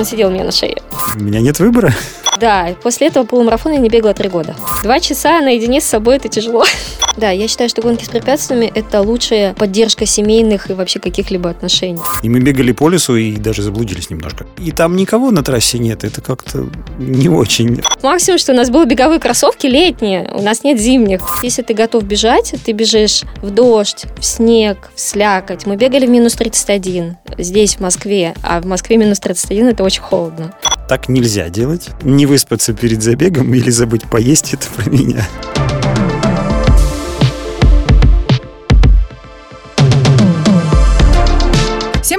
Он сидел у меня на шее. У меня нет выбора. Да, после этого полумарафона я не бегала три года. Два часа наедине с собой это тяжело. Да, я считаю, что гонки с препятствиями – это лучшая поддержка семейных и вообще каких-либо отношений. И мы бегали по лесу и даже заблудились немножко. И там никого на трассе нет, это как-то не очень. Максимум, что у нас были беговые кроссовки летние, у нас нет зимних. Если ты готов бежать, ты бежишь в дождь, в снег, в слякоть. Мы бегали в минус 31 здесь, в Москве, а в Москве минус 31 – это очень холодно. Так нельзя делать. Не выспаться перед забегом или забыть поесть – это про меня.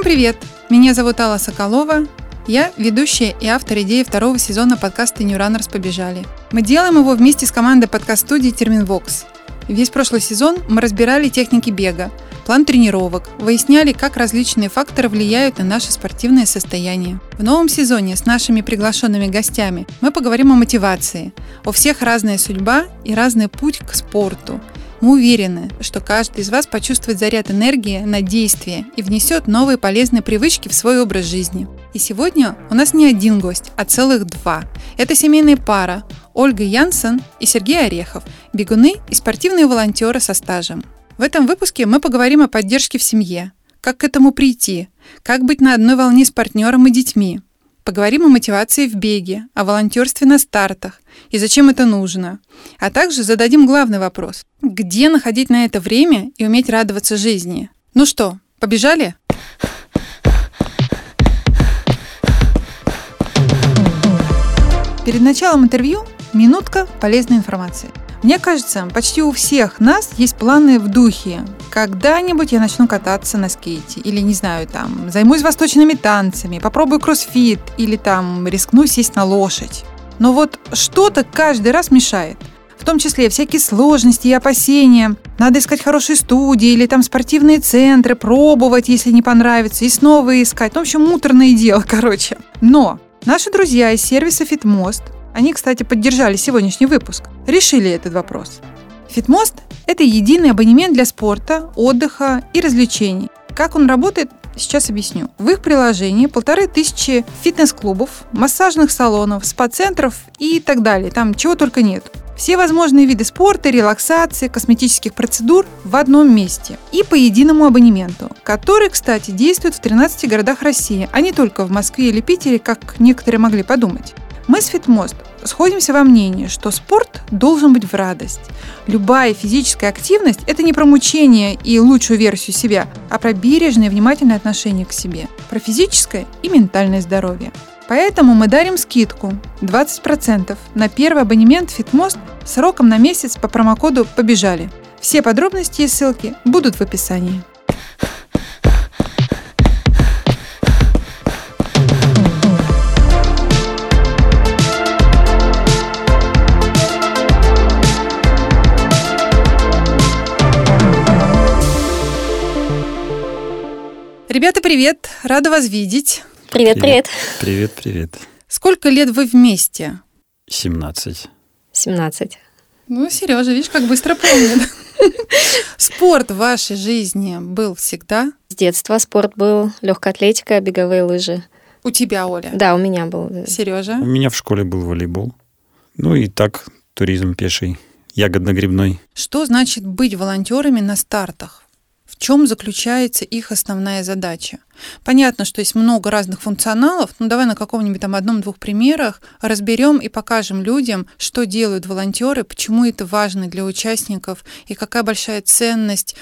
Всем привет! Меня зовут Алла Соколова. Я ведущая и автор идеи второго сезона подкаста New Runners побежали. Мы делаем его вместе с командой подкаст-студии Терминвокс. Весь прошлый сезон мы разбирали техники бега, план тренировок, выясняли, как различные факторы влияют на наше спортивное состояние. В новом сезоне с нашими приглашенными гостями мы поговорим о мотивации. У всех разная судьба и разный путь к спорту – мы уверены, что каждый из вас почувствует заряд энергии на действие и внесет новые полезные привычки в свой образ жизни. И сегодня у нас не один гость, а целых два. Это семейная пара Ольга Янсен и Сергей Орехов, бегуны и спортивные волонтеры со стажем. В этом выпуске мы поговорим о поддержке в семье, как к этому прийти, как быть на одной волне с партнером и детьми, Поговорим о мотивации в беге, о волонтерстве на стартах и зачем это нужно. А также зададим главный вопрос. Где находить на это время и уметь радоваться жизни? Ну что, побежали? Перед началом интервью минутка полезной информации. Мне кажется, почти у всех нас есть планы в духе. Когда-нибудь я начну кататься на скейте. Или, не знаю, там, займусь восточными танцами, попробую кроссфит. Или там, рискну сесть на лошадь. Но вот что-то каждый раз мешает. В том числе всякие сложности и опасения. Надо искать хорошие студии или там спортивные центры, пробовать, если не понравится, и снова искать. В общем, муторное дело, короче. Но наши друзья из сервиса FitMost они, кстати, поддержали сегодняшний выпуск. Решили этот вопрос. Фитмост – это единый абонемент для спорта, отдыха и развлечений. Как он работает, сейчас объясню. В их приложении полторы тысячи фитнес-клубов, массажных салонов, спа-центров и так далее. Там чего только нет. Все возможные виды спорта, релаксации, косметических процедур в одном месте. И по единому абонементу, который, кстати, действует в 13 городах России, а не только в Москве или Питере, как некоторые могли подумать. Мы с Фитмост сходимся во мнении, что спорт должен быть в радость. Любая физическая активность – это не про мучение и лучшую версию себя, а про бережное и внимательное отношение к себе, про физическое и ментальное здоровье. Поэтому мы дарим скидку 20% на первый абонемент Фитмост сроком на месяц по промокоду «Побежали». Все подробности и ссылки будут в описании. Ребята, привет! Рада вас видеть. Привет, привет. Привет, привет. Сколько лет вы вместе? 17. 17. Ну, Сережа, видишь, как быстро помнит. Спорт в вашей жизни был всегда? С детства спорт был, легкая атлетика, беговые лыжи. У тебя, Оля? Да, у меня был. Сережа? У меня в школе был волейбол. Ну и так, туризм пеший, ягодно-грибной. Что значит быть волонтерами на стартах? Чем заключается их основная задача. Понятно, что есть много разных функционалов, но давай на каком-нибудь там одном-двух примерах разберем и покажем людям, что делают волонтеры, почему это важно для участников и какая большая ценность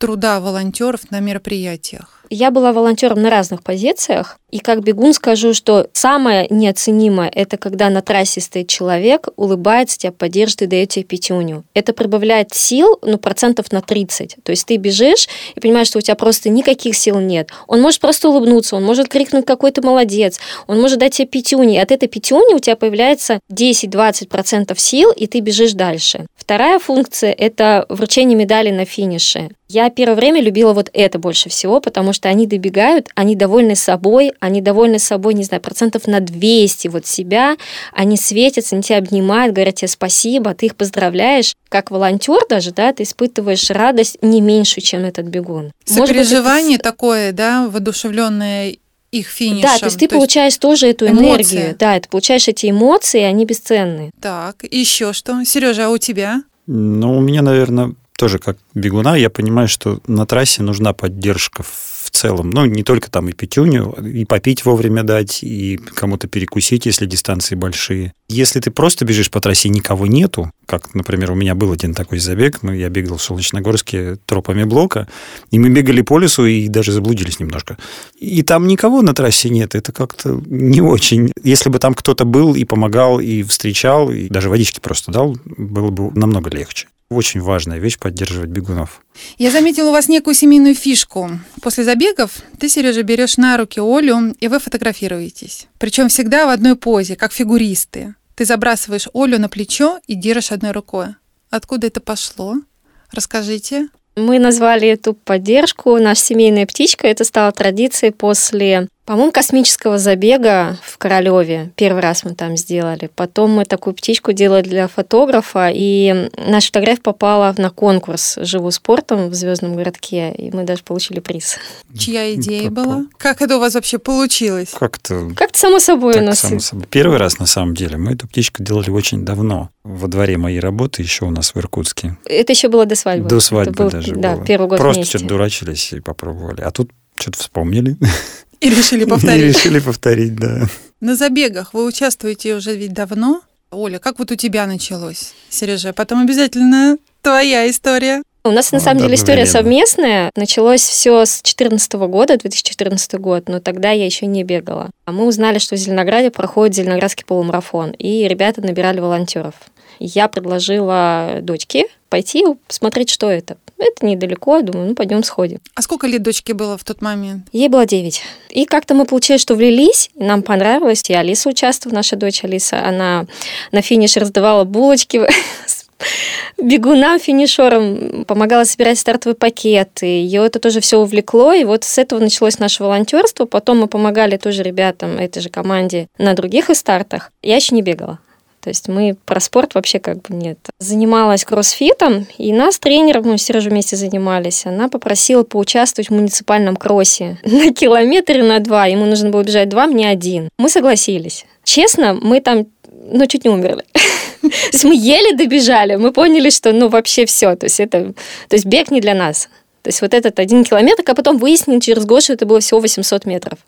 труда волонтеров на мероприятиях. Я была волонтером на разных позициях, и как бегун скажу, что самое неоценимое – это когда на трассе стоит человек, улыбается, тебя поддержит и дает тебе пятюню. Это прибавляет сил, ну, процентов на 30. То есть ты бежишь и понимаешь, что у тебя просто никаких сил нет. Он может просто улыбнуться, он может крикнуть «какой ты молодец», он может дать тебе пятюни, и от этой пятюни у тебя появляется 10-20% сил, и ты бежишь дальше. Вторая функция – это вручение медали на финише. Я первое время любила вот это больше всего, потому что они добегают, они довольны собой, они довольны собой, не знаю, процентов на 200 вот себя, они светятся, они тебя обнимают, говорят тебе спасибо, ты их поздравляешь. Как волонтер даже, да, ты испытываешь радость не меньше, чем этот бегун. Сопереживание это... такое, да, воодушевленное их финишем. Да, то есть ты То есть получаешь тоже эту эмоции. энергию. Да, ты получаешь эти эмоции, они бесценны. Так, еще что? Сережа, а у тебя? Ну, у меня, наверное, тоже как бегуна, я понимаю, что на трассе нужна поддержка в целом. Ну, не только там и пятюню, и попить вовремя дать, и кому-то перекусить, если дистанции большие. Если ты просто бежишь по трассе, никого нету, как, например, у меня был один такой забег, мы, я бегал в Солнечногорске тропами блока, и мы бегали по лесу и даже заблудились немножко. И там никого на трассе нет, это как-то не очень. Если бы там кто-то был и помогал, и встречал, и даже водички просто дал, было бы намного легче. Очень важная вещь поддерживать бегунов. Я заметила у вас некую семейную фишку. После забегов ты, Сережа, берешь на руки Олю, и вы фотографируетесь. Причем всегда в одной позе, как фигуристы. Ты забрасываешь Олю на плечо и держишь одной рукой. Откуда это пошло? Расскажите. Мы назвали эту поддержку «Наша семейная птичка». Это стало традицией после, по-моему, космического забега в Королеве. Первый раз мы там сделали. Потом мы такую птичку делали для фотографа, и наша фотография попала на конкурс «Живу спортом» в Звездном городке, и мы даже получили приз. Чья идея Попал. была? Как это у вас вообще получилось? Как-то Как-то само собой у так, нас. само собой. Первый раз, на самом деле, мы эту птичку делали очень давно. Во дворе моей работы, еще у нас в Иркутске. Это еще было до свадьбы. До свадьбы Это был, даже Да, было. первый год Просто вместе. что-то дурачились и попробовали. А тут что-то вспомнили. И решили И повторить. решили повторить, да. На забегах вы участвуете уже ведь давно. Оля, как вот у тебя началось? Сережа, потом обязательно твоя история. У нас на самом деле история совместная. Началось все с 2014 года, 2014 год, но тогда я еще не бегала. А мы узнали, что в Зеленограде проходит Зеленоградский полумарафон, и ребята набирали волонтеров. Я предложила дочке пойти посмотреть, что это. Это недалеко, я думаю, ну пойдем сходим. А сколько лет дочке было в тот момент? Ей было 9. И как-то мы получилось, что влились, и нам понравилось. И Алиса участвовала, наша дочь Алиса. Она на финише раздавала булочки с бегунам, финишерам, помогала собирать стартовые пакеты. Ее это тоже все увлекло. И вот с этого началось наше волонтерство. Потом мы помогали тоже ребятам, этой же команде, на других и стартах. Я еще не бегала. То есть мы про спорт вообще как бы нет. Занималась кроссфитом, и нас тренером, мы с Сережей вместе занимались, она попросила поучаствовать в муниципальном кроссе на километре на два. Ему нужно было бежать два, мне один. Мы согласились. Честно, мы там, ну, чуть не умерли. То есть мы еле добежали, мы поняли, что, ну, вообще все. То есть это, то есть бег не для нас. То есть вот этот один километр, а потом выяснили через год, что это было всего 800 метров.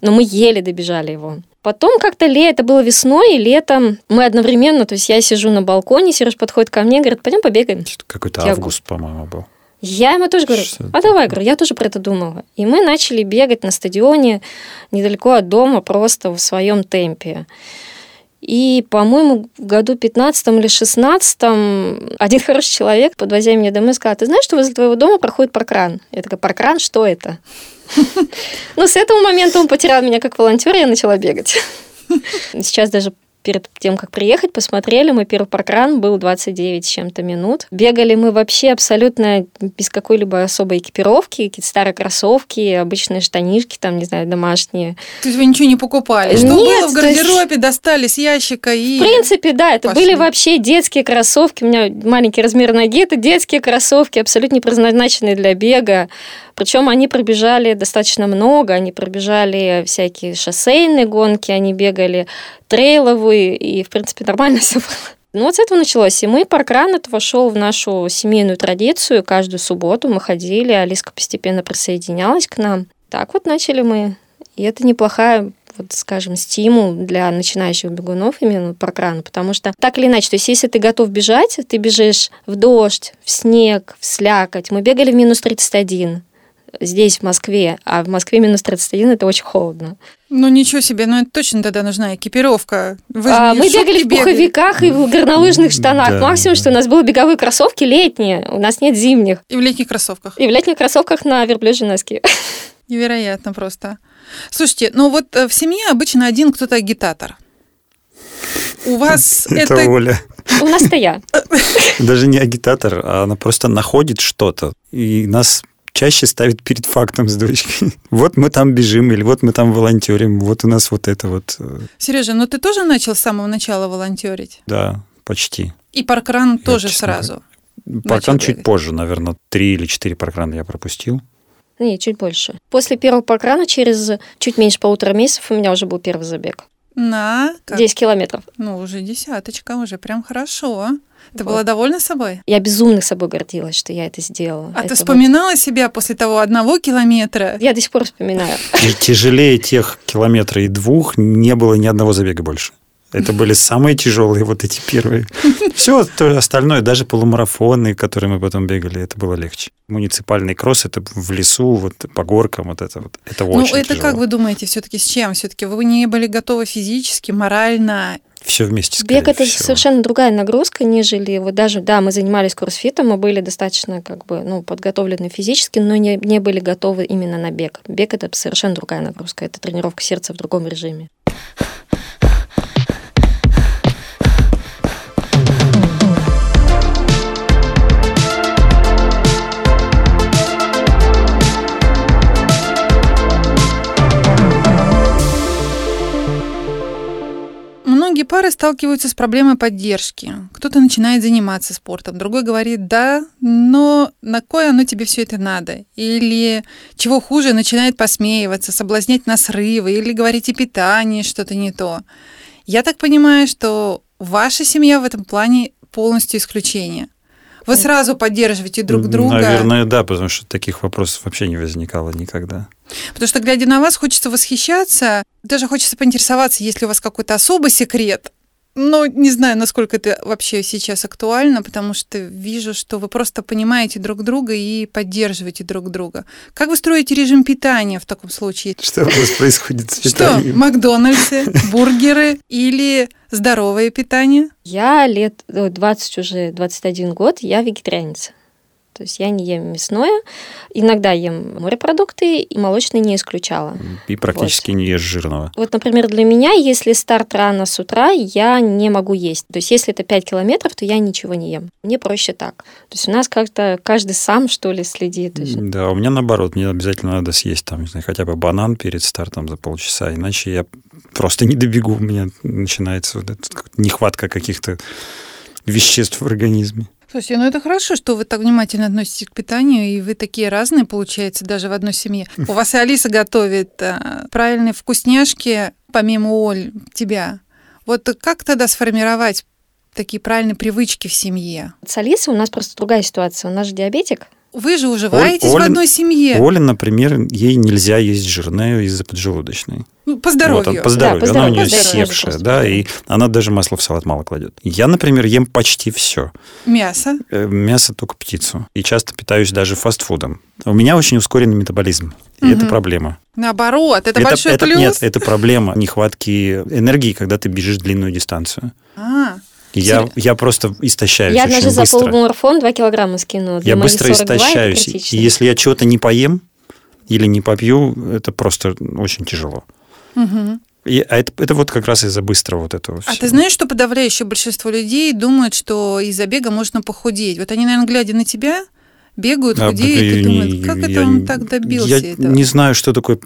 Но мы еле добежали его. Потом как-то ле, это было весной и летом. Мы одновременно, то есть я сижу на балконе, Сереж подходит ко мне, говорит, пойдем побегаем. Какой-то август, по-моему, был. Я ему тоже говорю, а давай, говорю, я тоже про это думала. И мы начали бегать на стадионе недалеко от дома, просто в своем темпе. И, по-моему, в году 15 или 16 один хороший человек, подвозя меня домой, сказал, ты знаешь, что возле твоего дома проходит паркран? Я такая, паркран, что это? Ну, с этого момента он потерял меня как волонтер, и я начала бегать. Сейчас даже перед тем, как приехать, посмотрели, мой первый паркран был 29 с чем-то минут. Бегали мы вообще абсолютно без какой-либо особой экипировки, какие-то старые кроссовки, обычные штанишки, там, не знаю, домашние. То есть вы ничего не покупали? Что Нет, было в то есть- гардеробе, достали с ящика и... В принципе, да, это Пошли. были вообще детские кроссовки. У меня маленький размер ноги, это детские кроссовки, абсолютно не предназначенные для бега. Причем они пробежали достаточно много, они пробежали всякие шоссейные гонки, они бегали трейловые, и, в принципе, нормально все было. Ну, вот с этого началось. И мы, паркран, это вошел в нашу семейную традицию. Каждую субботу мы ходили, Алиска постепенно присоединялась к нам. Так вот начали мы. И это неплохая вот, скажем, стимул для начинающих бегунов именно паркран, потому что так или иначе, то есть если ты готов бежать, ты бежишь в дождь, в снег, в слякоть. Мы бегали в минус 31 здесь, в Москве, а в Москве минус 31 это очень холодно. Ну ничего себе, ну это точно тогда нужна экипировка. Вы А, мы бегали в бегали. пуховиках и в горнолыжных штанах. Да, Максимум, да. что у нас было беговые кроссовки летние, у нас нет зимних. И в летних кроссовках. И в летних кроссовках на верблюжьи носки. Невероятно просто. Слушайте, ну вот э, в семье обычно один кто-то агитатор. У вас Это это... Оля. У нас-то я. Даже не агитатор, а она просто находит что-то. И нас чаще ставит перед фактом с дочкой. Вот мы там бежим, или вот мы там волонтерим, вот у нас вот это вот. э, Сережа, ну ты тоже начал с самого начала волонтерить? Да, почти. И паркран тоже честно сразу. Паркран чуть бегать. позже, наверное, три или четыре паркрана я пропустил. Не, чуть больше. После первого прокрана через чуть меньше полутора месяцев у меня уже был первый забег. На? Как? 10 километров. Ну, уже десяточка, уже прям хорошо. Ты Вот. была довольна собой? Я безумно собой гордилась, что я это сделала. А Это ты вот- вспоминала себя после того одного километра? Я до сих пор вспоминаю. И тяжелее тех километра и двух не было ни одного забега больше. Это были самые тяжелые вот эти первые. Все остальное, даже полумарафоны, которые мы потом бегали, это было легче. Муниципальный кросс, это в лесу, вот по горкам, вот это вот, это Ну, очень это тяжело. как вы думаете, все-таки с чем? Все-таки вы не были готовы физически, морально? Все вместе, скорее Бег это всего. совершенно другая нагрузка, нежели вот даже, да, мы занимались кроссфитом, мы были достаточно как бы, ну, подготовлены физически, но не, не были готовы именно на бег. Бег это совершенно другая нагрузка, это тренировка сердца в другом режиме. Пары сталкиваются с проблемой поддержки. Кто-то начинает заниматься спортом, другой говорит, да, но на кое оно тебе все это надо? Или, чего хуже, начинает посмеиваться, соблазнять на срывы, или говорить о питании, что-то не то. Я так понимаю, что ваша семья в этом плане полностью исключение. Вы сразу поддерживаете друг друга. Наверное, да, потому что таких вопросов вообще не возникало никогда. Потому что, глядя на вас, хочется восхищаться. Даже хочется поинтересоваться, есть ли у вас какой-то особый секрет. Но не знаю, насколько это вообще сейчас актуально, потому что вижу, что вы просто понимаете друг друга и поддерживаете друг друга. Как вы строите режим питания в таком случае? Что у вас происходит с Что, питанием? Макдональдсы, бургеры или здоровое питание? Я лет э, 20 уже, 21 год, я вегетарианец. То есть я не ем мясное, иногда ем морепродукты, и молочные не исключала. И практически не ешь жирного. Вот, например, для меня, если старт рано с утра, я не могу есть. То есть, если это 5 километров, то я ничего не ем. Мне проще так. То есть, у нас как-то каждый сам, что ли, следит. То есть, Да, у меня наоборот, мне обязательно надо съесть там, не знаю, хотя бы банан перед стартом за полчаса, иначе я просто не добегу, у меня начинается вот эта нехватка каких-то веществ в организме. Слушайте, ну это хорошо, что вы так внимательно относитесь к питанию, и вы такие разные, получается, даже в одной семье. У вас и Алиса готовит а, правильные вкусняшки, помимо Оль, тебя. Вот как тогда сформировать такие правильные привычки в семье? С Алисой у нас просто другая ситуация. У нас же диабетик. Вы же уживаетесь Оль- в одной семье. Оля, например, ей нельзя есть жирное из-за поджелудочной. Ну, по здоровью. Вот, по здоровью. по она у здоровью, нее по здоровью, севшая, да, по и она даже масло в салат мало кладет. Я, например, ем почти все. Мясо. Мясо только птицу. И часто питаюсь даже фастфудом. У меня очень ускоренный метаболизм. И Мгм. это проблема. Наоборот, это, большой это- плюс. Нет, это проблема нехватки энергии, когда ты бежишь длинную дистанцию. А, Я, я просто истощаюсь я даже за полумарафон 2 килограмма скинула. Для Я быстро 42 это истощаюсь. И если я чего-то не поем или не попью, это просто очень тяжело. мгм. И, а это, это вот как раз из-за быстрого вот этого А всего. ты знаешь, что подавляющее большинство людей думают, что из-за бега можно похудеть? Вот они, наверное, глядя на тебя, бегают, А, худеют, и не- думают, как это я он не- так добился Я этого? не знаю, что такое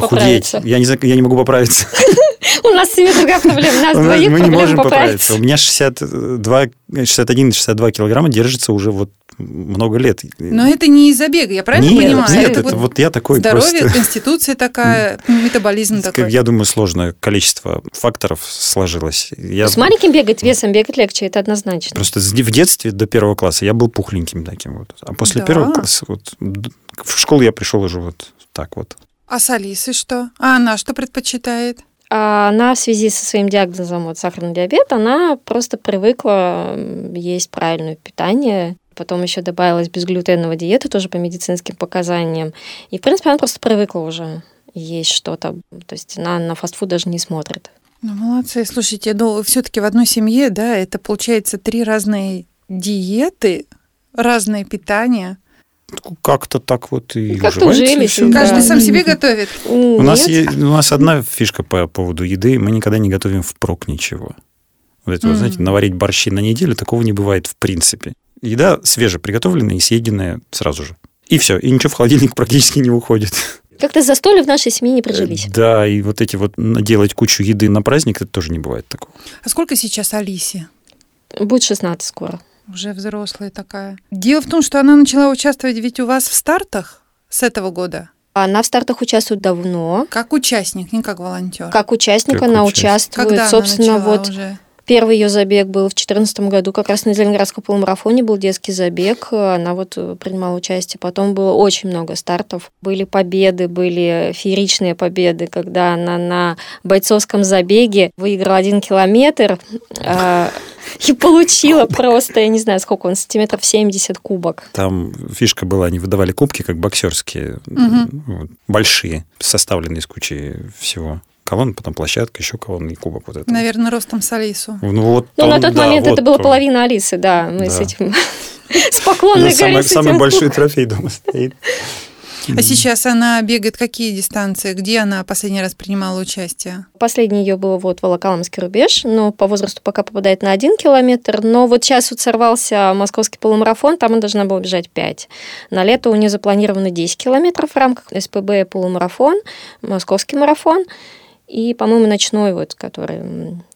похудеть. Поправиться. Я не, знаю, я не могу поправиться. У нас с ними другая проблема. У нас двоих Мы не можем поправиться. У меня 62, 61-62 килограмма держится уже вот много лет. Но это не из-за бега, я правильно нет, понимаю? нет, это это вот вот я такой здоровье, просто... конституция такая, метаболизм Как, такой. Я думаю, сложное количество факторов сложилось. Я С маленьким бегать, весом бегать легче, это однозначно. просто в детстве до первого класса я был пухленьким таким вот. А после Да. первого класса вот в школу я пришел уже вот так вот. А с Алисой что? А она что предпочитает? А она в связи со своим диагнозом вот, сахарный диабет, она просто привыкла есть правильное питание. Потом еще добавилась безглютеновая диета, тоже по медицинским показаниям. И, в принципе, она просто привыкла уже есть что-то. То есть она на фастфуд даже не смотрит. Ну, молодцы. Слушайте, ну, все-таки в одной семье, да, это получается три разные диеты, разное питание. Как-то так вот и Как-то уживается ужились, всё. Да. Каждый сам себе готовит. У нас, Нет. е- у нас одна фишка по поводу еды. Мы никогда не готовим впрок ничего. Вот это, вот, Мгм. знаете, наварить борщи на неделю, такого не бывает в принципе. Еда свежеприготовленная и съеденная сразу же. И все, и ничего в холодильник практически не уходит. Как-то застолья в нашей семье не прижились. Да, и вот эти вот наделать кучу еды на праздник, это тоже не бывает такого. А сколько сейчас Алисе? Будет 16 скоро. Уже взрослая такая. Дело в том, что она начала участвовать ведь у вас в стартах с этого года? Она в стартах участвует давно. Как участник, не как волонтер. Как участник Как она участник. участвует. Когда Собственно, она вот уже? Первый ее забег был в 2014 году, как раз на Зеленоградском полумарафоне был детский забег, она вот э, принимала участие. Потом было очень много стартов, были победы, были фееричные победы, когда она на бойцовском забеге выиграла один километр э, и получила просто, я не знаю, сколько он, сантиметров 70 кубок. Там фишка была, они выдавали кубки, как боксерские, вот, большие, составленные из кучи всего. Колонна, потом площадка, еще колонна и кубок вот это. Наверное, ростом с Алису. Ну, вот Ну, на он, тот да, момент вот это была он. половина Алисы, да, мы Да. с этим... С поклонной самый, горой самый большой трофей дома стоит. А сейчас она бегает какие дистанции? Где она последний раз принимала участие? Последний ее был вот Волоколамский рубеж, но по возрасту пока попадает на один километр. Но вот сейчас вот сорвался московский полумарафон, там она должна была бежать 5. На лето у нее запланировано 10 километров в рамках СПБ полумарафон, московский марафон. И, по-моему, ночной, вот, который...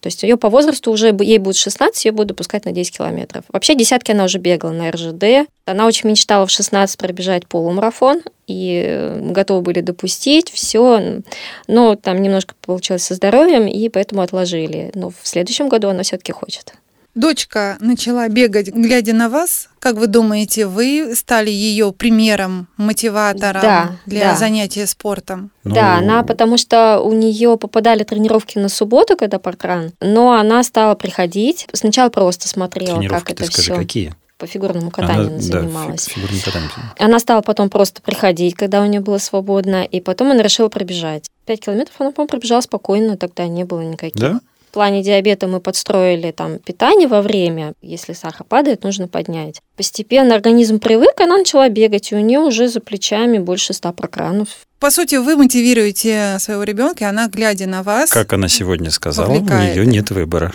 То есть ее по возрасту уже, ей будет 16, ее будут допускать на 10 километров. Вообще десятки она уже бегала на РЖД. Она очень мечтала в 16 пробежать полумарафон, и э, готовы были допустить все, но там немножко получилось со здоровьем, и поэтому отложили. Но в следующем году она все-таки хочет. Дочка начала бегать, глядя на вас. Как вы думаете, вы стали ее примером, мотиватором Да, для да. занятия спортом? Ну, Да, она, потому что у нее попадали тренировки на субботу, когда паркран, но она стала приходить. Сначала просто смотрела, как ты это скажи, все. какие? По фигурному катанию она да, занималась. фи- фигурным катанием. Она стала потом просто приходить, когда у нее было свободно, и потом она решила пробежать. Пять километров она, по-моему, пробежала спокойно, тогда не было никаких. Да? В плане диабета мы подстроили там питание во время. Если сахар падает, нужно поднять. Постепенно организм привык, она начала бегать, и у нее уже за плечами больше ста прокранов. По сути, вы мотивируете своего ребенка, и она, глядя на вас, Как она сегодня сказала, Вовлекает. у нее нет выбора.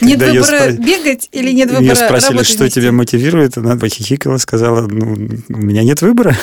нет Когда выбора спро- бегать или нет выбора Ее спросили, работать что тебя мотивирует, она похихикала, сказала, ну, у меня нет выбора.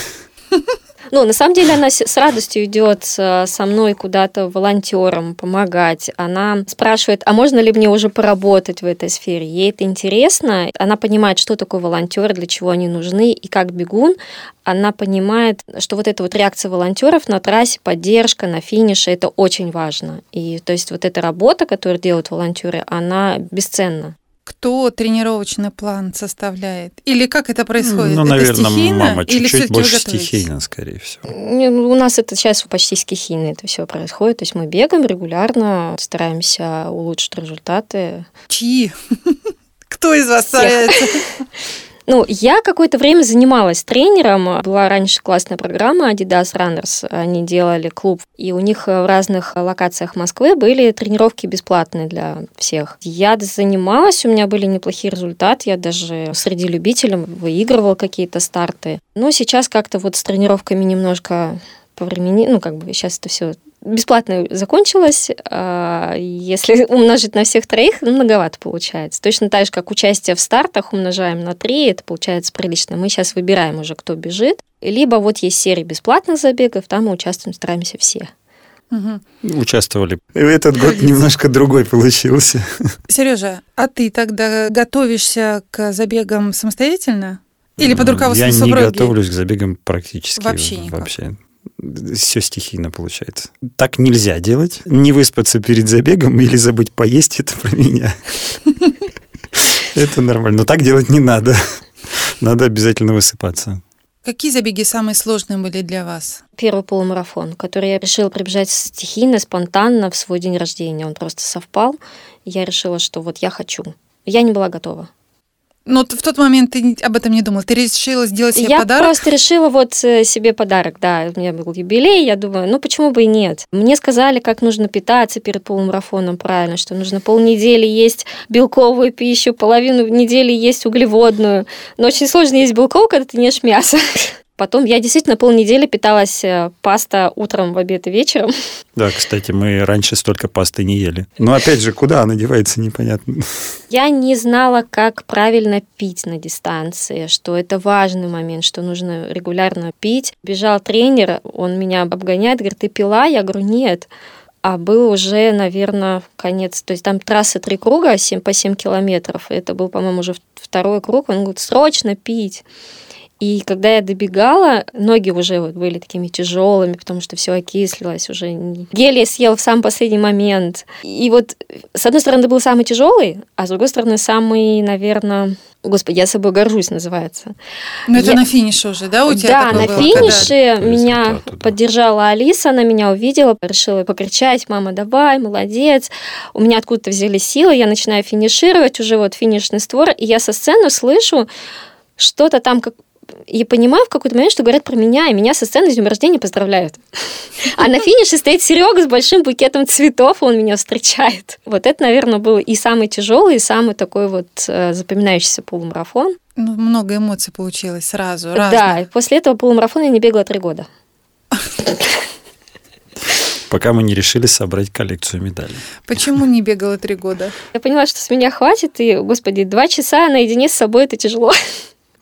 Ну, на самом деле она с радостью идет э, со мной куда-то волонтером помогать. Она спрашивает, а можно ли мне уже поработать в этой сфере? Ей это интересно. Она понимает, что такое волонтеры, для чего они нужны. И как бегун, она понимает, что вот эта вот реакция волонтеров на трассе, поддержка на финише, это очень важно. И то есть вот эта работа, которую делают волонтеры, она бесценна. Кто тренировочный план составляет? Или как это происходит? Ну, это наверное, стихийно? мама или чуть-чуть больше стихийно, скорее всего. Не, ну, У нас это сейчас почти стихийно это все происходит. То есть мы бегаем регулярно, стараемся улучшить результаты. Чьи? Кто из вас старается? Ну, я какое-то время занималась тренером. Была раньше классная программа Adidas Runners. Они делали клуб. И у них в разных локациях Москвы были тренировки бесплатные для всех. Я занималась, у меня были неплохие результаты. Я даже среди любителей выигрывала какие-то старты. Но сейчас как-то вот с тренировками немножко по времени, ну, как бы сейчас это все бесплатно закончилось. А Если умножить на всех троих, ну, многовато получается. Точно так же, как участие в стартах умножаем на три, это получается прилично. Мы сейчас выбираем уже, кто бежит. Либо вот есть серия бесплатных забегов, там мы участвуем, стараемся все. Мгм. Участвовали. Этот год немножко другой получился. Сережа, а ты тогда готовишься к забегам самостоятельно? Или под Я руководством не готовлюсь к забегам практически. Вообще никак. Вообще. Все стихийно получается. Так нельзя делать. Не выспаться перед забегом или забыть поесть, это про меня. Это нормально. Но так делать не надо. Надо обязательно высыпаться. Какие забеги самые сложные были для вас? Первый полумарафон, который я решила пробежать стихийно, спонтанно в свой день рождения. Он просто совпал. Я решила, что вот я хочу. Я не была готова. Ну, т- в тот момент ты об этом не думала. Ты решила сделать себе я подарок? просто решила вот э, себе подарок, да, у меня был юбилей, я думаю, ну почему бы и нет. Мне сказали, как нужно питаться перед полумарафоном правильно, что нужно полнедели есть белковую пищу, половину недели есть углеводную. Но очень сложно есть белковую, когда ты не ешь мясо. Потом я действительно полнедели питалась э, паста утром, в обед и вечером. Да, кстати, мы раньше столько пасты не ели. Но опять же, куда она девается, непонятно. Я не знала, как правильно пить на дистанции, что это важный момент, что нужно регулярно пить. Бежал тренер, он меня обгоняет, говорит, ты пила? Я говорю, нет. А был уже, наверное, конец. То есть там трасса три круга 7, по 7 километров. Это был, по-моему, уже второй круг. Он говорит, срочно пить. И когда я добегала, ноги уже вот были такими тяжелыми, потому что все окислилось уже. Гель я съел в самый последний момент. И вот, с одной стороны, это был самый тяжелый, а с другой стороны, самый, наверное, Господи, я собой горжусь, называется. Ну, это я... на финише уже, да, у тебя? Да, на было, финише когда... меня поддержала Алиса, она меня увидела, решила покричать, мама, давай, молодец. У меня откуда-то взяли силы, я начинаю финишировать, уже вот финишный створ, и я со сцены слышу что-то там, как и понимаю в какой-то момент, что говорят про меня, и меня со сцены с днем рождения поздравляют. А на финише стоит Серега с большим букетом цветов, и он меня встречает. Вот это, наверное, был и самый тяжелый, и самый такой вот э, запоминающийся полумарафон. Ну, много эмоций получилось сразу. Разных. Да, и после этого полумарафона я не бегала три года. пока мы не решили собрать коллекцию медалей. Почему не бегала три года? Я поняла, что с меня хватит, и, господи, два часа наедине с собой это тяжело.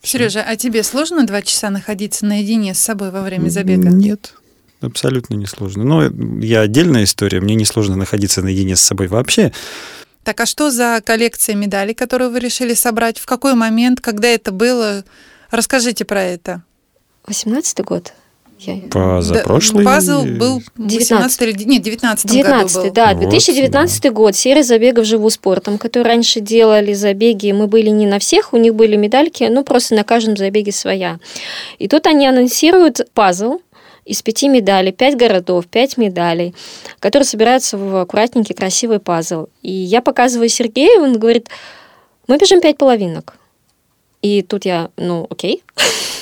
Сережа, а тебе сложно два часа находиться наедине с собой во время забега? Нет, абсолютно не сложно. Но я отдельная история, мне не сложно находиться наедине с собой вообще. Так, а что за коллекция медалей, которую вы решили собрать? В какой момент, когда это было? Расскажите про это. 18 год. Я... Позапрошлый? Да, пазл был 19 или... Нет, 19 19 году был. да. 2019 вот, год. Серия забегов «Живу спортом», которые раньше делали забеги. Мы были не на всех, у них были медальки, ну, просто на каждом забеге своя. И тут они анонсируют пазл, из пяти медалей, пять городов, пять медалей, которые собираются в аккуратненький, красивый пазл. И я показываю Сергею, он говорит, мы бежим пять половинок. И тут я, ну, окей.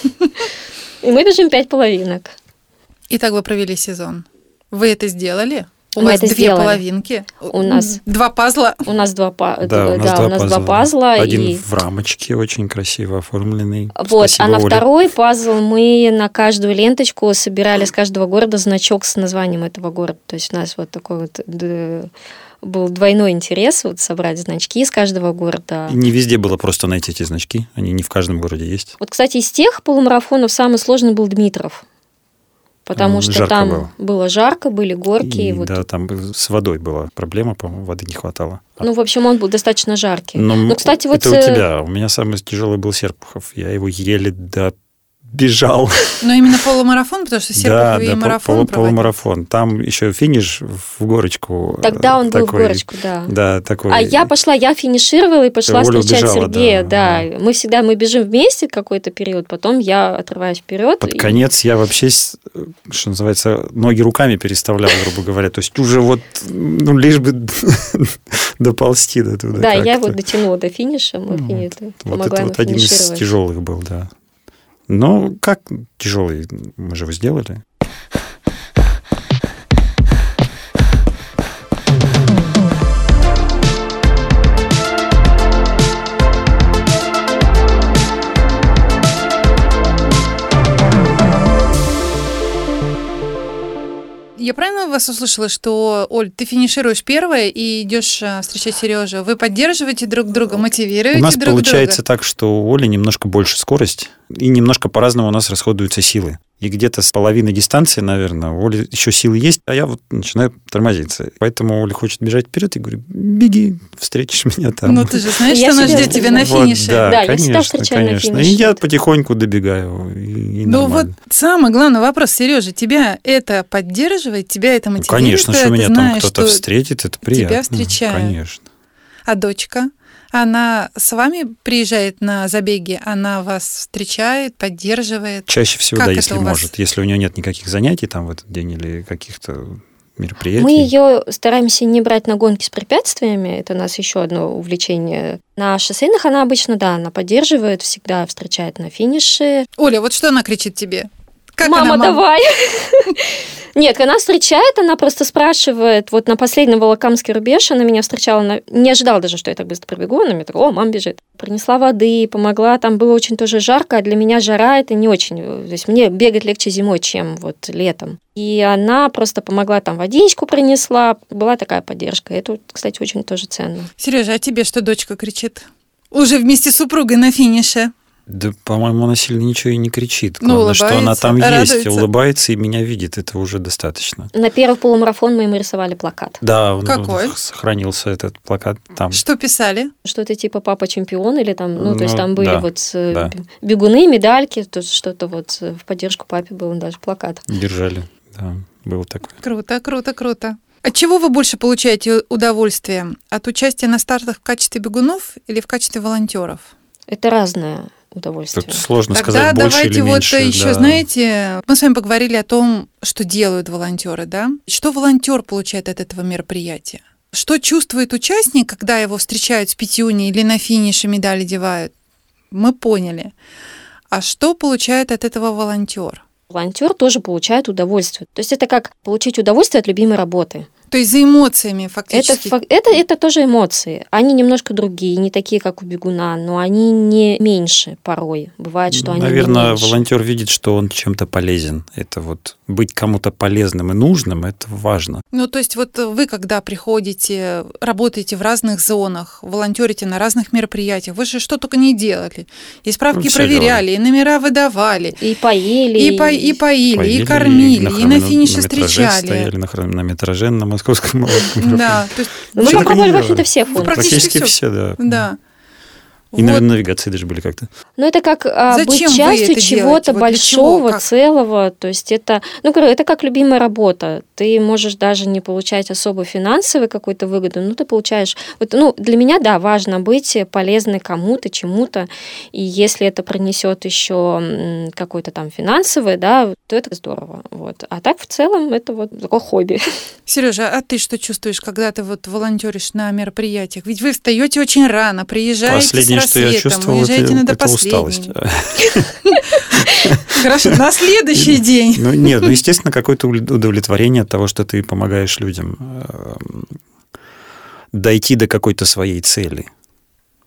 И мы бежим пять половинок. И так вы провели сезон. Вы это сделали? У мы нас это две сделали. половинки. У нас два пазла. У нас два, па... да, у нас, да, два, у нас пазла. два пазла. Один и... в рамочке очень красиво оформленный. Вот, Спасибо, а на Оля. второй пазл мы на каждую ленточку собирали с каждого города значок с названием этого города. То есть у нас вот такой вот был двойной интерес вот собрать значки из каждого города. И не везде было просто найти эти значки, они не в каждом городе есть. Вот, кстати, из тех полумарафонов самый сложный был Дмитров. Потому что жарко там было. было жарко, были горки. И, и вот... Да, там с водой была проблема, по-моему, воды не хватало. Ну, в общем, он был достаточно жаркий. Но, Но кстати, вот... Это у э, тебя. У меня самый тяжелый был Серпухов. Я его еле до бежал. Но именно полумарафон, потому что Серпухов да, да, марафон пол, полумарафон. Там еще финиш в горочку. Тогда он такой, был в горочку, да. Да, такой. А я пошла, я финишировала и пошла Оля встречать бежала, Сергея, да, да. Мы всегда, мы бежим вместе какой-то период, потом я отрываюсь вперед. Под и... конец я вообще, что называется, ноги руками переставлял, грубо говоря. То есть уже вот, ну, лишь бы доползти до туда. Да, я его дотянула до финиша, мы вот, вот это вот один из тяжелых был, да. Но как тяжелый, мы же его сделали. Я правильно вас услышала, что, Оль, ты финишируешь первая и идешь а, встречать Сережу. Вы поддерживаете друг друга, мотивируете друг друга? У нас получается так, что у Оли немножко больше скорость, и немножко по-разному у нас расходуются силы. И где-то с половины дистанции, наверное, у Оли еще силы есть, а я вот начинаю тормозиться. Поэтому Оля хочет бежать вперед и говорю, беги, встретишь меня там. Ну, ты же знаешь, что она ждет тебя на финише. Вот, да, да, конечно, я всегда встречаю конечно. на финише. И я потихоньку добегаю. И, и ну, вот самый главный вопрос, Сережа, тебя это поддерживает, тебя это мотивирует? Ну, конечно, что меня знаешь, там кто-то встретит, это приятно. Тебя встречают. Конечно. А дочка? Она с вами приезжает на забеги, она вас встречает, поддерживает. Чаще всего, как да, если может. Если у нее нет никаких занятий там в этот день или каких-то мероприятий. Мы ее стараемся не брать на гонки с препятствиями. Это у нас еще одно увлечение. На шоссейных она обычно, да, она поддерживает, всегда встречает на финише. Оля, вот что она кричит тебе? Как мама, она, мама, давай. Нет, она встречает, она просто спрашивает, вот на последний Волокамский рубеж она меня встречала, она не ожидала даже, что я так быстро пробегу, она мне такая, о, мама бежит. Принесла воды, помогла, там было очень тоже жарко, а для меня жара это не очень, то есть мне бегать легче зимой, чем вот летом. И она просто помогла, там водичку принесла, была такая поддержка. Это, кстати, очень тоже ценно. Сережа, а тебе что дочка кричит? Уже вместе с супругой на финише. Да, по-моему, она сильно ничего и не кричит. Ну, Главное, что она там радуется. есть, улыбается и меня видит. Это уже достаточно. На первый полумарафон мы ему рисовали плакат. Да, он- Какой? сохранился этот плакат там. Что писали? Что-то типа папа чемпион или там, ну, то есть Ну, там были да, вот э, да. бегуны, медальки, то есть что-то вот э, в поддержку папе был даже плакат. Держали. Да, было такое. Круто, круто, круто. От чего вы больше получаете удовольствие? От участия на стартах в качестве бегунов или в качестве волонтеров? Это разное удовольствие. Тут сложно Тогда сказать больше давайте или вот меньше. еще, да. знаете, мы с вами поговорили о том, что делают волонтеры, да? Что волонтер получает от этого мероприятия? Что чувствует участник, когда его встречают с пятюней или на финише медали девают? Мы поняли. А что получает от этого волонтер? Волонтер тоже получает удовольствие. То есть это как получить удовольствие от любимой работы. То есть за эмоциями Это, фактически. фак- это, это тоже эмоции. Они немножко другие, не такие, как у бегуна, но они не меньше порой. Бывает, что они Наверное, волонтер видит, что он чем-то полезен. Это вот быть кому-то полезным и нужным, это важно. Ну, то есть вот вы, когда приходите, работаете в разных зонах, волонтерите на разных мероприятиях, вы же что только не делали. И справки Ну, всё проверяли, и номера выдавали, И поели. и, по- и поили, Поели, и кормили, на и на финише метраже встречали. Стояли на хронометраже на московском марафоне. Да, Ну, мы попробовали вообще-то делали. все функции. практически все, да. да. И, Вот. наверное, навигации даже были как-то. Ну, это как а, Зачем быть частью чего-то? Вот чего? большого, Как? целого. То есть это, ну, говорю, это как любимая работа. Ты можешь даже не получать особо финансовой какой-то выгоды, но ты получаешь... Вот, ну, для меня, да, важно быть полезной кому-то, чему-то. И если это принесет еще какой-то там финансовый, да, то это здорово. Вот. А так, в целом, это вот такое хобби. Сережа, а ты что чувствуешь, когда ты вот волонтеришь на мероприятиях? Ведь вы встаете очень рано, приезжаете Последнее, с что я рассветом, чувствовал, это, уезжаете на это усталость. Хорошо, на следующий день. Ну, нет, ну, естественно, какое-то уд- удовлетворение от того, что ты помогаешь людям эм, дойти до какой-то своей цели.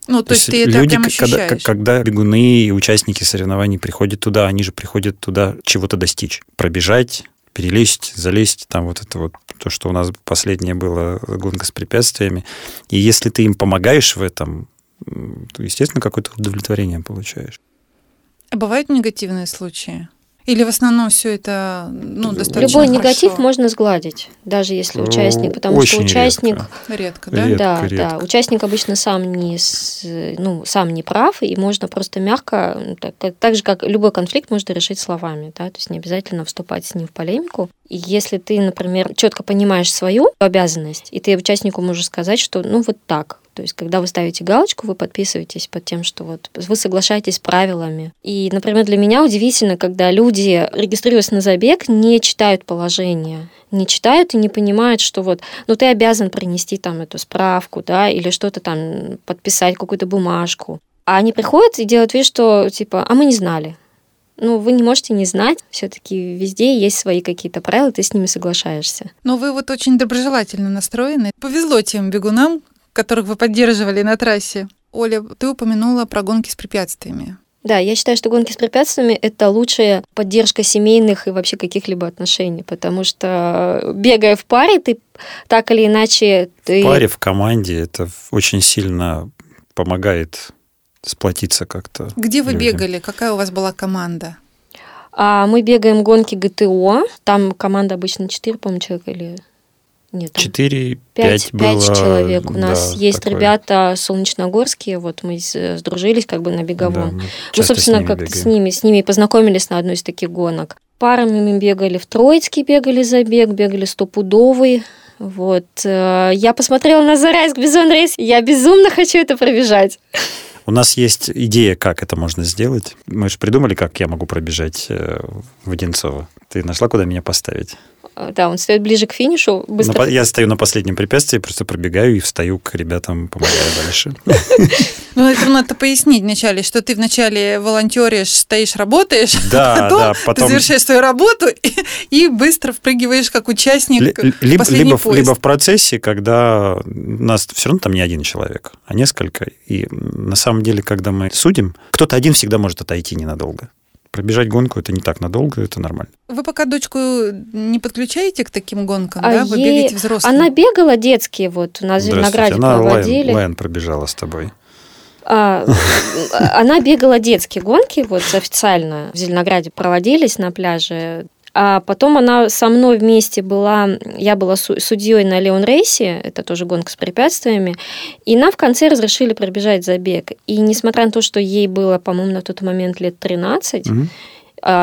Ну, то есть ты это люди, прям когда, когда бегуны и участники соревнований приходят туда, они же приходят туда чего-то достичь. Пробежать, перелезть, залезть, там вот это вот то, что у нас последнее было, гонка с препятствиями. И если ты им помогаешь в этом, то, естественно, какое-то удовлетворение получаешь. А Бывают негативные случаи? Или в основном все это ну, достаточно Любой хорошо? негатив можно сгладить, даже если участник, потому Очень что участник редко. Редко, да? Редко, да, редко. да. Участник обычно сам не, с- ну, сам не прав, и можно просто мягко, ну, так, так же, как любой конфликт можно решить словами, да, то есть не обязательно вступать с ним в полемику. И если ты, например, четко понимаешь свою обязанность, и ты участнику можешь сказать, что ну вот так, то есть, когда вы ставите галочку, вы подписываетесь под тем, что вот вы соглашаетесь с правилами. И, например, для меня удивительно, когда люди, регистрируясь на забег, не читают положение, не читают и не понимают, что вот, ну ты обязан принести там эту справку, да, или что-то там подписать, какую-то бумажку. А они приходят и делают вид, что типа, а мы не знали. Ну, вы не можете не знать, все-таки везде есть свои какие-то правила, ты с ними соглашаешься. Но вы вот очень доброжелательно настроены. Повезло тем бегунам, которых вы поддерживали на трассе. Оля, ты упомянула про гонки с препятствиями. Да, я считаю, что гонки с препятствиями — это лучшая поддержка семейных и вообще каких-либо отношений, потому что бегая в паре, ты так или иначе... Ты... В паре, в команде это очень сильно помогает сплотиться как-то. Где вы людям. бегали? Какая у вас была команда? А мы бегаем гонки ГТО, там команда обычно 4, по-моему, человека или... Нет, там Четыре, Пять, пять пять было. человек. У нас да, есть такое. ребята солнечногорские, вот мы сдружились как бы на Да, беговом. мы ну, собственно, бегаем. с ними, с ними познакомились на одной из таких гонок. Парами мы бегали в Троицкий, бегали забег, бегали стопудовый. Вот. э, Я посмотрела на Зарайск Бизон Рейс, я безумно хочу это пробежать. У нас есть идея, как это можно сделать. Мы же придумали, как я могу пробежать э, в Одинцово. Ты нашла, куда меня поставить? Э, Да, он стоит ближе к финишу, На быстро. по- я стою на последнем препятствии, просто пробегаю и встаю к ребятам, помогаю дальше. Ну, это надо пояснить вначале, что ты вначале волонтеришь, стоишь, работаешь, Да, а потом да, ты потом- завершаешь свою работу и, и быстро впрыгиваешь как участник в Либо, либо, в- поезд. либо в процессе, когда у нас все равно там не один человек, а несколько. И на самом деле, когда мы судим, кто-то один всегда может отойти ненадолго. Пробежать гонку это не так надолго, это нормально. Вы пока дочку не подключаете к таким гонкам, А да? Вы ей- бегаете взрослые. Она бегала детские, вот у нас в Здравствуйте. Зеленограде Она лайн, проводили. лайн пробежала с тобой. А, она бегала детские гонки, вот официально в Зеленограде проводились на пляже. А потом она со мной вместе была, я была судьей на Леон Рейсе, это тоже гонка с препятствиями, и нам в конце разрешили пробежать забег. И несмотря на то, что ей было, по-моему, на тот момент лет 13, угу.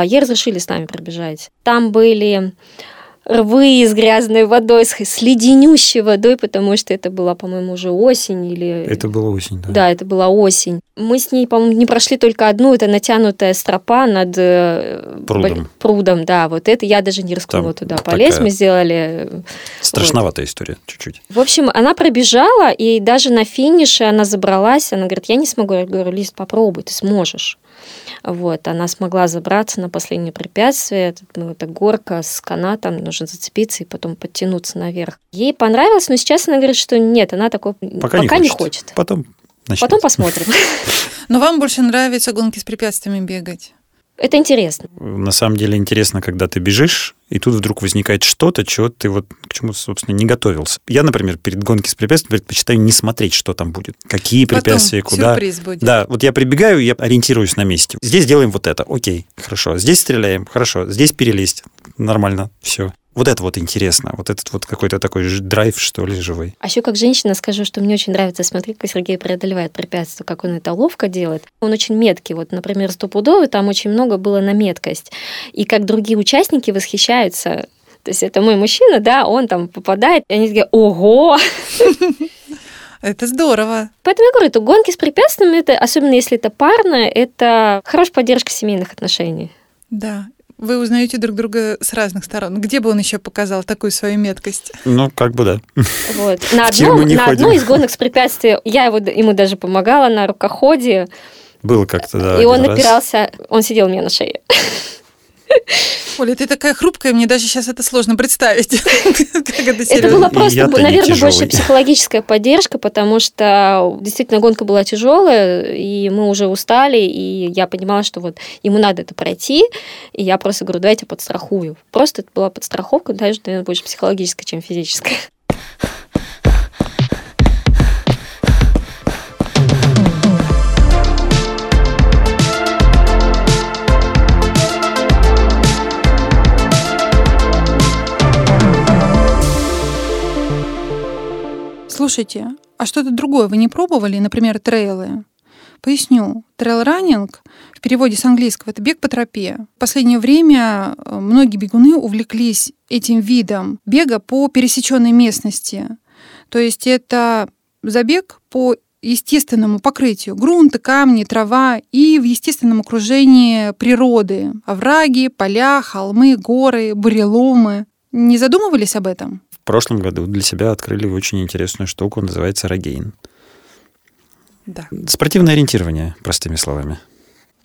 ей разрешили с нами пробежать. Там были рвы с грязной водой, с леденющей водой, потому что это была, по-моему, уже осень или... Это была осень, да. Да, это была осень. Мы с ней, по-моему, не прошли только одну, это натянутая стропа над э, прудом. Прудом, да, вот это я даже не рискнула Там туда полезть, мы сделали... Э, страшноватая вот. история, чуть-чуть. В общем, она пробежала, и даже на финише она забралась, она говорит, я не смогу, я говорю, Лиз, попробуй, ты сможешь. Вот, она смогла забраться на последнее препятствие. Это, ну, это горка с канатом, нужно зацепиться и потом подтянуться наверх. Ей понравилось, но сейчас она говорит, что нет, она такой пока, пока не, хочет. не хочет. Потом начнется. Потом посмотрим. Но вам больше нравится гонки с препятствиями бегать? Это интересно. На самом деле интересно, когда ты бежишь, и тут вдруг возникает что-то, чего ты вот к чему, собственно, не готовился. Я, например, перед гонкой с препятствиями предпочитаю не смотреть, что там будет. Какие препятствия, Потом куда. Сюрприз будет. Да, вот я прибегаю, я ориентируюсь на месте. Здесь делаем вот это, окей, хорошо. Здесь стреляем, хорошо. Здесь перелезть, нормально, все. Вот это вот интересно, вот этот вот какой-то такой драйв, что ли, живой. А еще как женщина скажу, что мне очень нравится смотреть, как Сергей преодолевает препятствия, как он это ловко делает. Он очень меткий. Вот, например, стопудовый, там очень много было на меткость. И как другие участники восхищаются то есть это мой мужчина, да, он там попадает, и они такие, ого! Это здорово. Поэтому я говорю, это гонки с препятствиями, это, особенно если это парно, это хорошая поддержка семейных отношений. Да, вы узнаете друг друга с разных сторон. Где бы он еще показал такую свою меткость? Ну, как бы да. Вот. На, одном, на одной из гонок с препятствием я его, ему даже помогала на рукоходе. Было как-то, да. И он раз. опирался, он сидел у меня на шее. Оля, ты такая хрупкая, мне даже сейчас это сложно представить. это, было просто, наверное, больше психологическая поддержка, потому что действительно гонка была тяжелая, и мы уже устали, и я понимала, что вот ему надо это пройти, и я просто говорю, давайте подстрахую. Просто это была подстраховка, даже, наверное, больше психологическая, чем физическая. Слушайте, а что-то другое вы не пробовали, например, трейлы? Поясню. Трейл-раннинг в переводе с английского – это бег по тропе. В последнее время э, многие бегуны увлеклись этим видом бега по пересеченной местности. То есть это забег по естественному покрытию. Грунт, камни, трава и в естественном окружении природы. Овраги, поля, холмы, горы, буреломы. Не задумывались об этом? Прошлом году для себя открыли очень интересную штуку, называется Рогейн. Да. Спортивное ориентирование, простыми словами.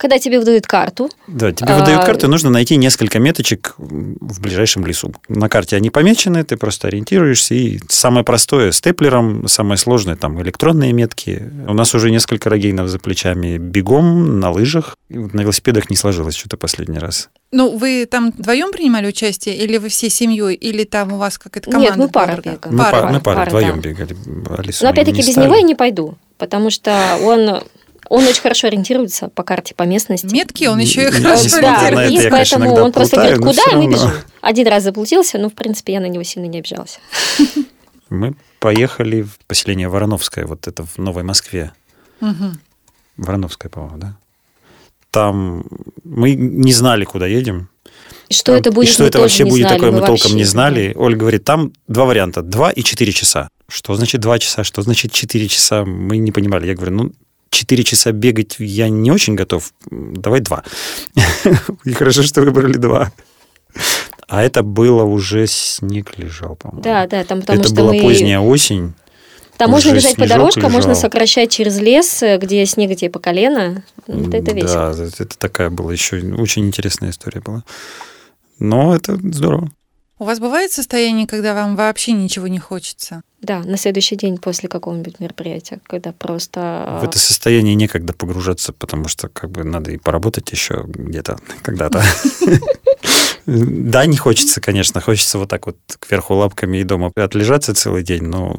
Когда тебе выдают карту. Да, тебе а... выдают карту, нужно найти несколько меточек в ближайшем лесу. На карте они помечены, ты просто ориентируешься. И самое простое степлером, самое сложное там электронные метки. У нас уже несколько рогейнов за плечами бегом, на лыжах. На велосипедах не сложилось что-то последний раз. Ну, вы там вдвоем принимали участие, или вы всей семьей, или там у вас какая-то команда? Нет, мы пара бегаем. Мы пара, пара, мы пара, пара вдвоем да. бегали. Алису Но опять-таки без него я не пойду, потому что он он очень хорошо ориентируется по карте, по местности. Метки он еще и хорошо да, ориентируется. И поэтому он просто говорит, куда, и мы бежим. Один раз заблудился, но, в принципе, я на него сильно не обижалась. Мы поехали в поселение Вороновское, вот это в Новой Москве. Угу. Вороновское, по-моему, да? Там мы не знали, куда едем. И что там, это будет, и что это вообще будет знали, такое, мы, мы толком не знали. Оля говорит, там два варианта, два и четыре часа. Что значит два часа, что значит четыре часа? Мы не понимали. Я говорю, ну, четыре часа бегать я не очень готов. Давай два. И хорошо, что выбрали два. А это было уже снег лежал, по-моему. Да, да, там потому это что была мы... поздняя осень. Там можно бежать по дорожкам, лежал. можно сокращать через лес, где снег тебе по колено. Вот это весело. Да, это такая была еще очень интересная история была. Но это здорово. У вас бывает состояние, когда вам вообще ничего не хочется? Да, на следующий день после какого-нибудь мероприятия, когда просто... В это состояние некогда погружаться, потому что как бы надо и поработать еще где-то, когда-то. Да, не хочется, конечно. Хочется вот так вот кверху лапками и дома отлежаться целый день, но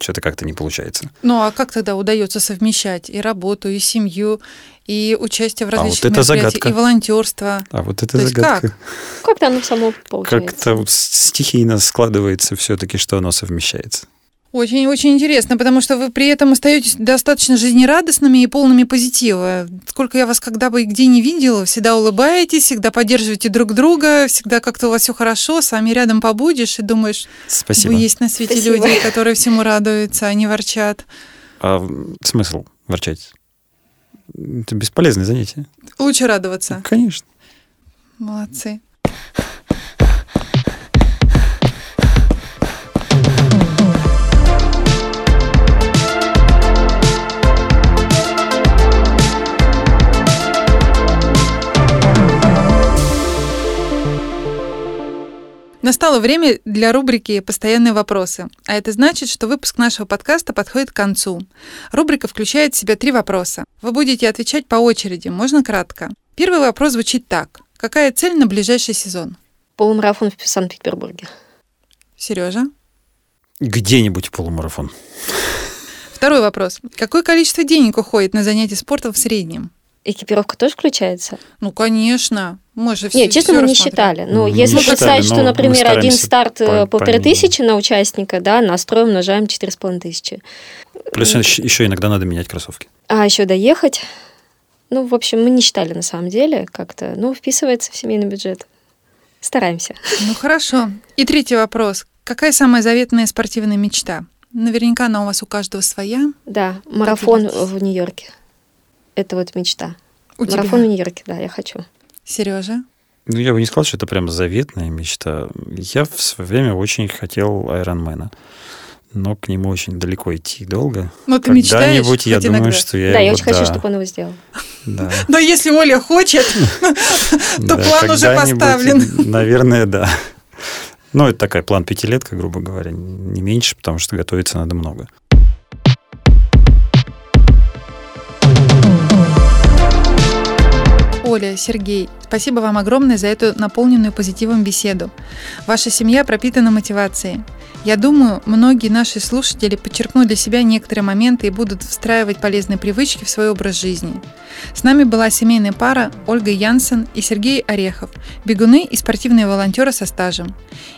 что-то как-то не получается. Ну, а как тогда удается совмещать и работу, и семью, и участие в различных А вот это мероприятиях, загадка. и волонтерство? А вот это То загадка. Как-то оно само получается. Как-то стихийно складывается все-таки, что оно совмещается. Очень-очень интересно, потому что вы при этом остаетесь достаточно жизнерадостными и полными позитива. Сколько я вас когда бы и где не видела, всегда улыбаетесь, всегда поддерживаете друг друга, всегда как-то у вас все хорошо, с вами рядом побудешь и думаешь, Спасибо. есть на свете Спасибо. люди, которые всему радуются, они ворчат. А смысл ворчать? Это бесполезное занятие. Лучше радоваться. Конечно. Молодцы. Настало время для рубрики «Постоянные вопросы». А это значит, что выпуск нашего подкаста подходит к концу. Рубрика включает в себя три вопроса. Вы будете отвечать по очереди, можно кратко. Первый вопрос звучит так. Какая цель на ближайший сезон? Полумарафон в Санкт-Петербурге. Сережа. Где-нибудь полумарафон. Второй вопрос. Какое количество денег уходит на занятия спортом в среднем? Экипировка тоже включается? Ну, конечно. Мы же все Нет, честно, мы не считали. Ну, Не если считали, представить, что, например, один старт э, по- полторы по- тысячи на участника, да, на строй умножаем четыре с половиной тысячи. Плюс еще иногда надо менять кроссовки. А еще доехать. Ну, в общем, мы не считали на самом деле как-то. Ну, вписывается в семейный бюджет. Стараемся. Ну, хорошо. И третий вопрос. Какая самая заветная спортивная мечта? Наверняка она у вас у каждого своя. Да, марафон в Нью-Йорке. Это вот мечта. У марафон в тебя. Нью-Йорке, да, я хочу. Сережа. Ну, я бы не сказал, что это прям заветная мечта. Я в свое время очень хотел Айронмена. Но к нему очень далеко идти долго. Ну, ты мечтаешь Когда-нибудь я хоть думаю, иногда? что я да, я его- очень хочу, да, чтобы он его сделал. да, Но если Оля хочет, то план уже поставлен. Наверное, да. Ну, это такая план пятилетка, грубо говоря, не меньше, потому что готовиться надо много. Оля, Сергей, спасибо вам огромное за эту наполненную позитивом беседу. Ваша семья пропитана мотивацией. Я думаю, многие наши слушатели подчеркнут для себя некоторые моменты и будут встраивать полезные привычки в свой образ жизни. С нами была семейная пара Ольга Янсен и Сергей Орехов, бегуны и спортивные волонтеры со стажем.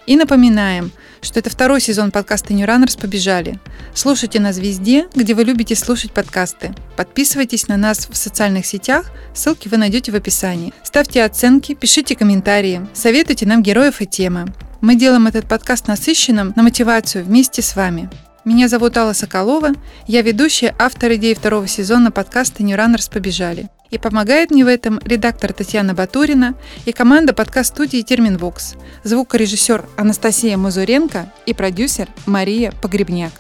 И напоминаем, что это второй сезон подкаста New Runners «Побежали». Слушайте нас везде, где вы любите слушать подкасты. Подписывайтесь на нас в социальных сетях, ссылки вы найдете в описании. Ставьте оценки, пишите комментарии, советуйте нам героев и темы. Мы делаем этот подкаст насыщенным на мотивацию вместе с вами. Меня зовут Алла Соколова, я ведущая, автор идеи второго сезона подкаста New Runners «Побежали». И помогает мне в этом редактор Татьяна Батурина и команда подкаст-студии «Терминвокс», звукорежиссер Анастасия Мазуренко и продюсер Мария Погребняк.